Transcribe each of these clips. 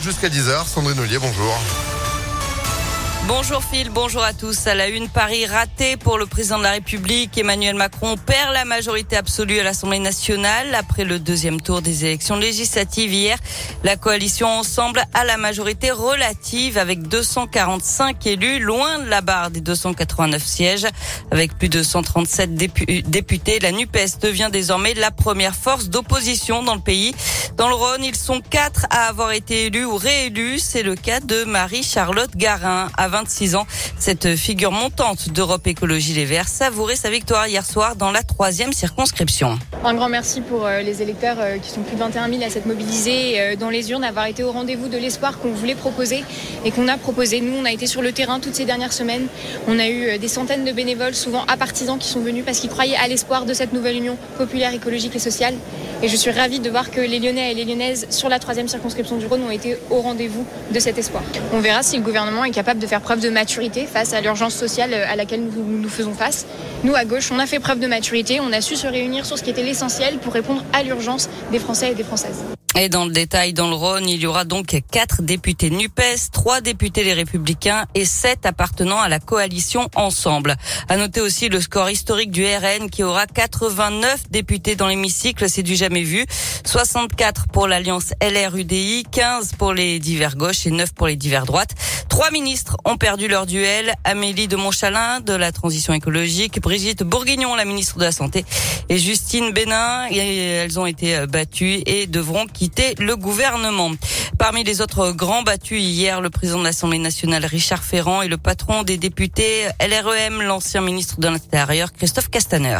jusqu'à 10h. Sandrine Ollier, bonjour. Bonjour Phil, bonjour à tous. À la une, Paris raté pour le président de la République. Emmanuel Macron perd la majorité absolue à l'Assemblée nationale après le deuxième tour des élections législatives hier. La coalition Ensemble a la majorité relative avec 245 élus, loin de la barre des 289 sièges. Avec plus de 137 députés, la NUPES devient désormais la première force d'opposition dans le pays. Dans le Rhône, ils sont quatre à avoir été élus ou réélus. C'est le cas de Marie-Charlotte Garin. 26 ans. Cette figure montante d'Europe Écologie Les Verts savourait sa victoire hier soir dans la troisième circonscription. Un grand merci pour euh, les électeurs euh, qui sont plus de 21 000 à s'être mobilisés euh, dans les urnes, d'avoir été au rendez-vous de l'espoir qu'on voulait proposer et qu'on a proposé. Nous, on a été sur le terrain toutes ces dernières semaines. On a eu des centaines de bénévoles, souvent à qui sont venus parce qu'ils croyaient à l'espoir de cette nouvelle union populaire, écologique et sociale. Et je suis ravie de voir que les Lyonnais et les Lyonnaises sur la troisième circonscription du Rhône ont été au rendez-vous de cet espoir. On verra si le gouvernement est capable de faire preuve de maturité face à l'urgence sociale à laquelle nous, nous faisons face. Nous, à gauche, on a fait preuve de maturité, on a su se réunir sur ce qui était l'essentiel pour répondre à l'urgence des Français et des Françaises. Et dans le détail, dans le Rhône, il y aura donc quatre députés NUPES, trois députés les Républicains et sept appartenant à la coalition Ensemble. À noter aussi le score historique du RN qui aura 89 députés dans l'hémicycle, c'est du jamais vu. 64 pour l'alliance LR-UDI, 15 pour les divers gauches et 9 pour les divers droites. Trois ministres ont perdu leur duel. Amélie de Montchalin de la transition écologique, Brigitte Bourguignon, la ministre de la Santé, et Justine Bénin. elles ont été battues et devront le gouvernement. Parmi les autres grands battus hier, le président de l'Assemblée nationale Richard Ferrand et le patron des députés LREM, l'ancien ministre de l'Intérieur Christophe Castaner.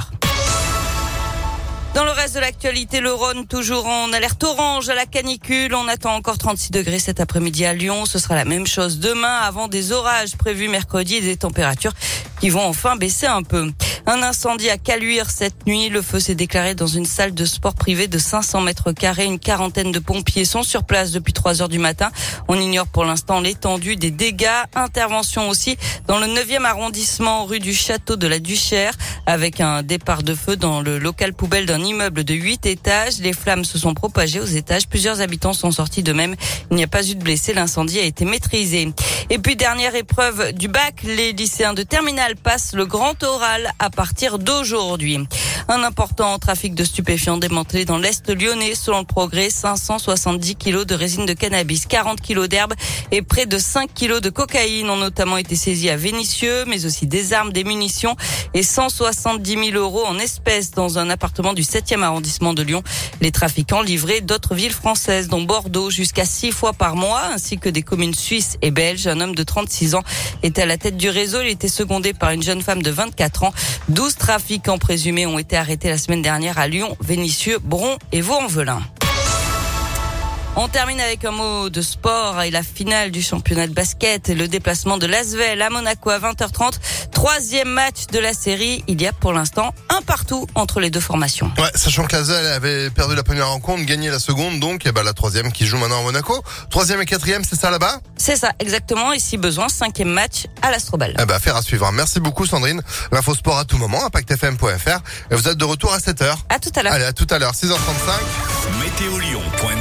Dans le reste de l'actualité, le Rhône toujours en alerte orange à la canicule. On attend encore 36 degrés cet après-midi à Lyon. Ce sera la même chose demain avant des orages prévus mercredi et des températures qui vont enfin baisser un peu. Un incendie à Caluire cette nuit. Le feu s'est déclaré dans une salle de sport privée de 500 mètres carrés. Une quarantaine de pompiers sont sur place depuis 3 heures du matin. On ignore pour l'instant l'étendue des dégâts. Intervention aussi dans le 9e arrondissement rue du Château de la Duchère avec un départ de feu dans le local poubelle d'un immeuble de 8 étages. Les flammes se sont propagées aux étages. Plusieurs habitants sont sortis de même. Il n'y a pas eu de blessés. L'incendie a été maîtrisé. Et puis dernière épreuve du bac, les lycéens de terminale passent le grand oral à partir d'aujourd'hui. Un important trafic de stupéfiants démantelé dans l'Est lyonnais. Selon le progrès, 570 kilos de résine de cannabis, 40 kilos d'herbe et près de 5 kilos de cocaïne ont notamment été saisis à Vénissieux, mais aussi des armes, des munitions et 170 000 euros en espèces dans un appartement du 7e arrondissement de Lyon. Les trafiquants livraient d'autres villes françaises, dont Bordeaux, jusqu'à 6 fois par mois, ainsi que des communes suisses et belges. Un homme de 36 ans était à la tête du réseau. Il était secondé par une jeune femme de 24 ans. 12 trafiquants présumés ont été arrêté la semaine dernière à Lyon, Vénissieux, Bron et Vaux-en-Velin. On termine avec un mot de sport et la finale du championnat de basket et le déplacement de Lasvel à Monaco à 20h30. Troisième match de la série. Il y a pour l'instant un partout entre les deux formations. Ouais, sachant que Lasvel avait perdu la première rencontre, gagné la seconde, donc et eh ben, la troisième qui joue maintenant à Monaco. Troisième et quatrième, c'est ça là-bas? C'est ça, exactement. Et si besoin, cinquième match à l'Astrobal. Eh ben, faire à suivre. Merci beaucoup Sandrine. L'info sport à tout moment, impactfm.fr. Et vous êtes de retour à 7h. À tout à l'heure. Allez, à tout à l'heure, 6h35. Météolion.net